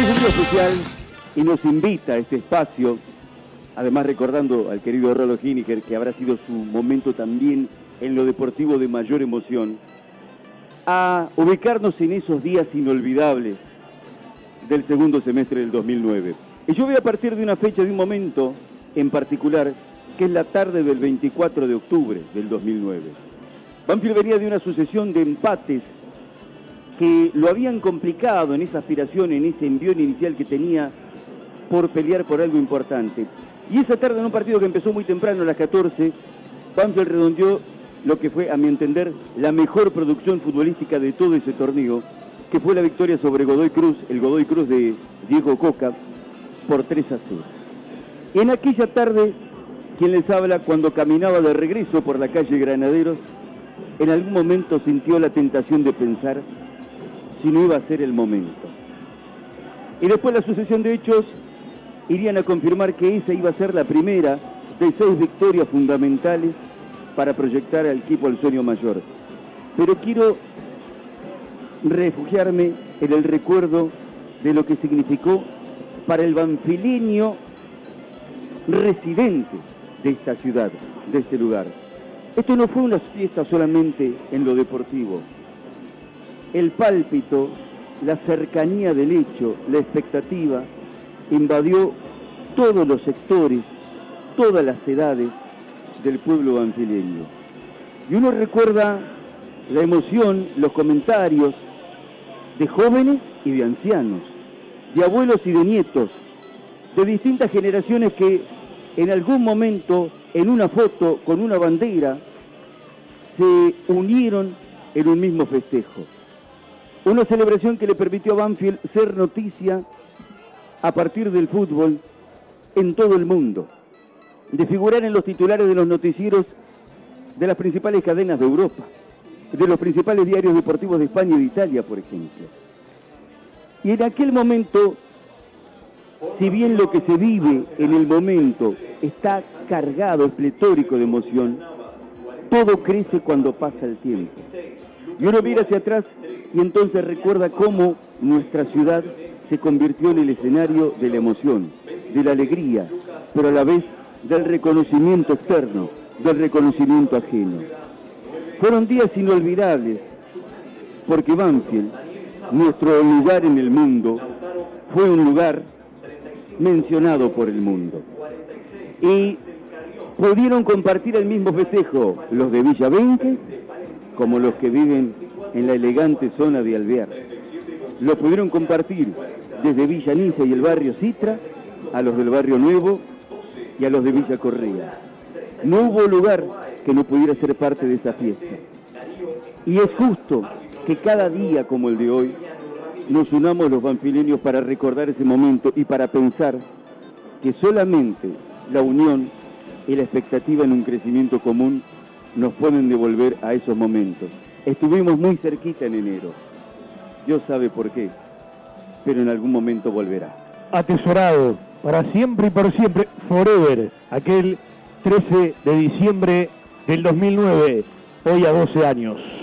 especial y nos invita a este espacio, además recordando al querido Rolo Hiniger, que habrá sido su momento también en lo deportivo de mayor emoción, a ubicarnos en esos días inolvidables del segundo semestre del 2009. Y yo voy a partir de una fecha, de un momento en particular, que es la tarde del 24 de octubre del 2009. Banfield venía de una sucesión de empates que lo habían complicado en esa aspiración, en ese envión inicial que tenía por pelear por algo importante. Y esa tarde en un partido que empezó muy temprano a las 14, Banfield redondeó lo que fue, a mi entender, la mejor producción futbolística de todo ese torneo, que fue la victoria sobre Godoy Cruz, el Godoy Cruz de Diego Coca, por 3 a 0. Y en aquella tarde, quien les habla, cuando caminaba de regreso por la calle Granaderos, en algún momento sintió la tentación de pensar si no iba a ser el momento. Y después la sucesión de hechos irían a confirmar que esa iba a ser la primera de seis victorias fundamentales para proyectar al equipo al sueño mayor. Pero quiero refugiarme en el recuerdo de lo que significó para el banfileño residente de esta ciudad, de este lugar. Esto no fue una fiesta solamente en lo deportivo. El pálpito, la cercanía del hecho, la expectativa, invadió todos los sectores, todas las edades del pueblo banfileño. Y uno recuerda la emoción, los comentarios de jóvenes y de ancianos, de abuelos y de nietos, de distintas generaciones que en algún momento, en una foto, con una bandera, se unieron en un mismo festejo. Una celebración que le permitió a Banfield ser noticia a partir del fútbol en todo el mundo, de figurar en los titulares de los noticieros de las principales cadenas de Europa, de los principales diarios deportivos de España y de Italia, por ejemplo. Y en aquel momento, si bien lo que se vive en el momento está cargado, es pletórico de emoción, todo crece cuando pasa el tiempo. Y uno mira hacia atrás y entonces recuerda cómo nuestra ciudad se convirtió en el escenario de la emoción, de la alegría, pero a la vez del reconocimiento externo, del reconocimiento ajeno. Fueron días inolvidables, porque Banfield, nuestro lugar en el mundo, fue un lugar mencionado por el mundo. Y pudieron compartir el mismo festejo los de Villa 20 como los que viven en la elegante zona de Alvear. Lo pudieron compartir desde Villa Niza y el barrio Citra a los del barrio Nuevo y a los de Villa Correa. No hubo lugar que no pudiera ser parte de esa fiesta. Y es justo que cada día como el de hoy nos unamos los banfileños para recordar ese momento y para pensar que solamente la unión y la expectativa en un crecimiento común nos pueden devolver a esos momentos. Estuvimos muy cerquita en enero. Dios sabe por qué, pero en algún momento volverá. Atesorado, para siempre y por siempre, forever, aquel 13 de diciembre del 2009, hoy a 12 años.